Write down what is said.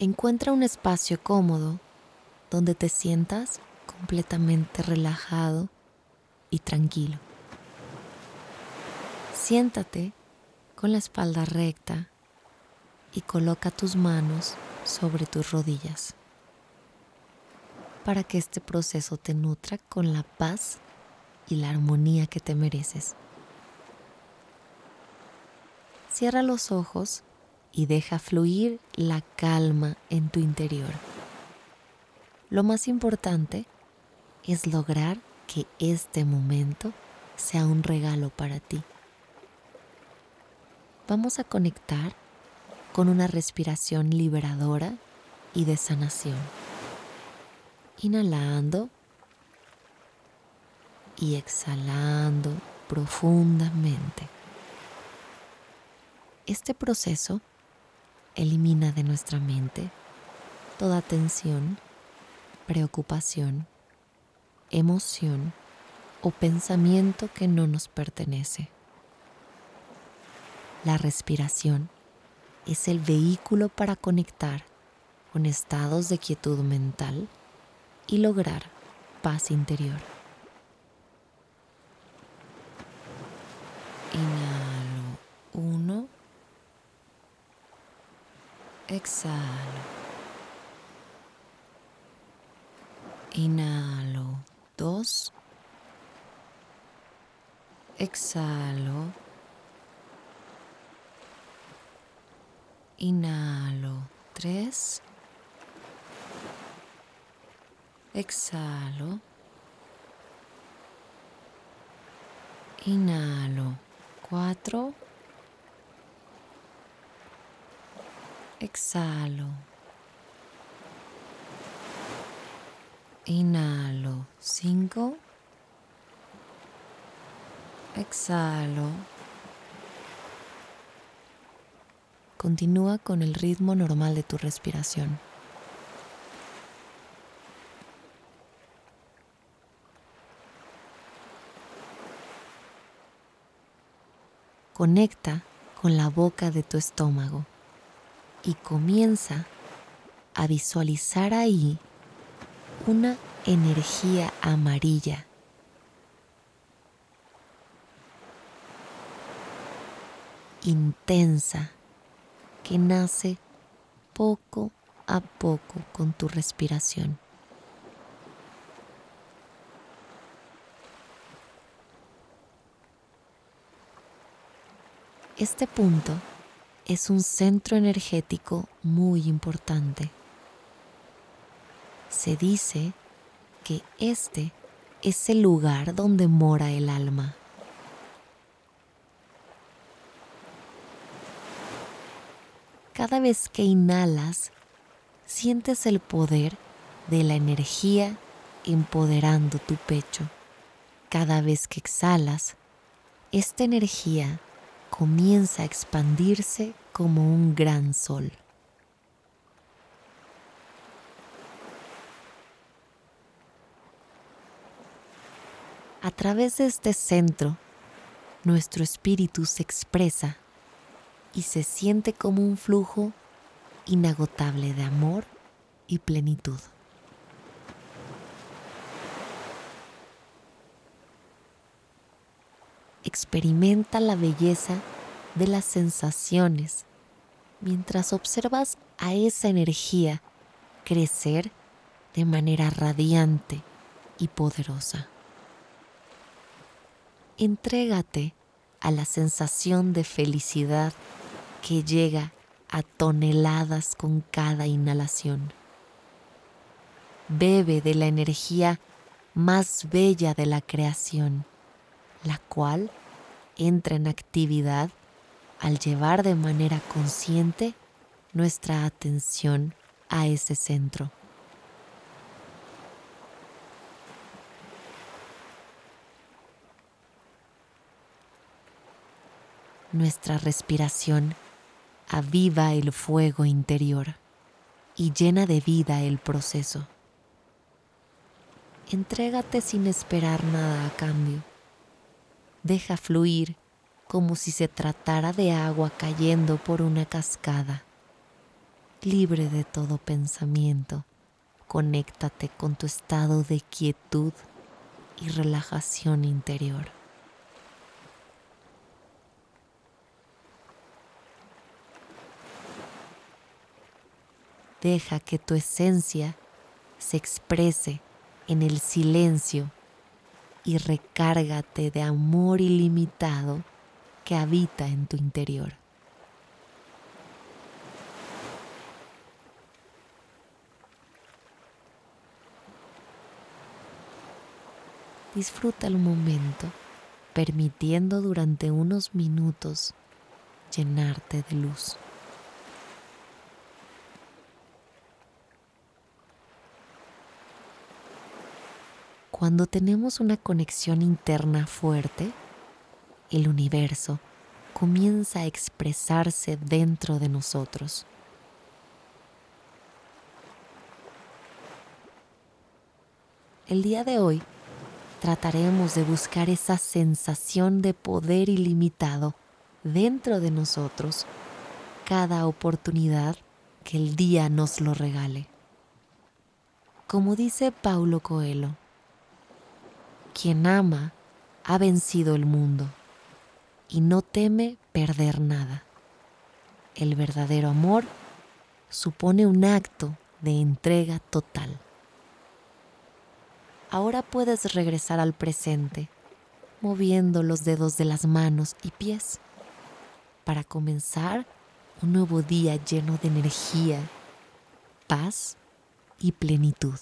Encuentra un espacio cómodo donde te sientas completamente relajado y tranquilo. Siéntate con la espalda recta y coloca tus manos sobre tus rodillas para que este proceso te nutra con la paz y la armonía que te mereces. Cierra los ojos y deja fluir la calma en tu interior. Lo más importante es lograr que este momento sea un regalo para ti. Vamos a conectar con una respiración liberadora y de sanación. Inhalando y exhalando profundamente. Este proceso elimina de nuestra mente toda tensión, preocupación, emoción o pensamiento que no nos pertenece. La respiración es el vehículo para conectar con estados de quietud mental y lograr paz interior. Inhalo uno. Exhalo. Inhalo dos. Exhalo. Inhalo tres. Exhalo. Inhalo cuatro. Exhalo. Inhalo cinco. Exhalo. Continúa con el ritmo normal de tu respiración. Conecta con la boca de tu estómago y comienza a visualizar ahí una energía amarilla. intensa que nace poco a poco con tu respiración. Este punto es un centro energético muy importante. Se dice que este es el lugar donde mora el alma. Cada vez que inhalas, sientes el poder de la energía empoderando tu pecho. Cada vez que exhalas, esta energía comienza a expandirse como un gran sol. A través de este centro, nuestro espíritu se expresa y se siente como un flujo inagotable de amor y plenitud. Experimenta la belleza de las sensaciones mientras observas a esa energía crecer de manera radiante y poderosa. Entrégate a la sensación de felicidad que llega a toneladas con cada inhalación. Bebe de la energía más bella de la creación la cual entra en actividad al llevar de manera consciente nuestra atención a ese centro. Nuestra respiración aviva el fuego interior y llena de vida el proceso. Entrégate sin esperar nada a cambio deja fluir como si se tratara de agua cayendo por una cascada. libre de todo pensamiento. Conéctate con tu estado de quietud y relajación interior. Deja que tu esencia se exprese en el silencio y recárgate de amor ilimitado que habita en tu interior. Disfruta el momento, permitiendo durante unos minutos llenarte de luz. Cuando tenemos una conexión interna fuerte, el universo comienza a expresarse dentro de nosotros. El día de hoy trataremos de buscar esa sensación de poder ilimitado dentro de nosotros cada oportunidad que el día nos lo regale. Como dice Paulo Coelho, quien ama ha vencido el mundo y no teme perder nada. El verdadero amor supone un acto de entrega total. Ahora puedes regresar al presente, moviendo los dedos de las manos y pies, para comenzar un nuevo día lleno de energía, paz y plenitud.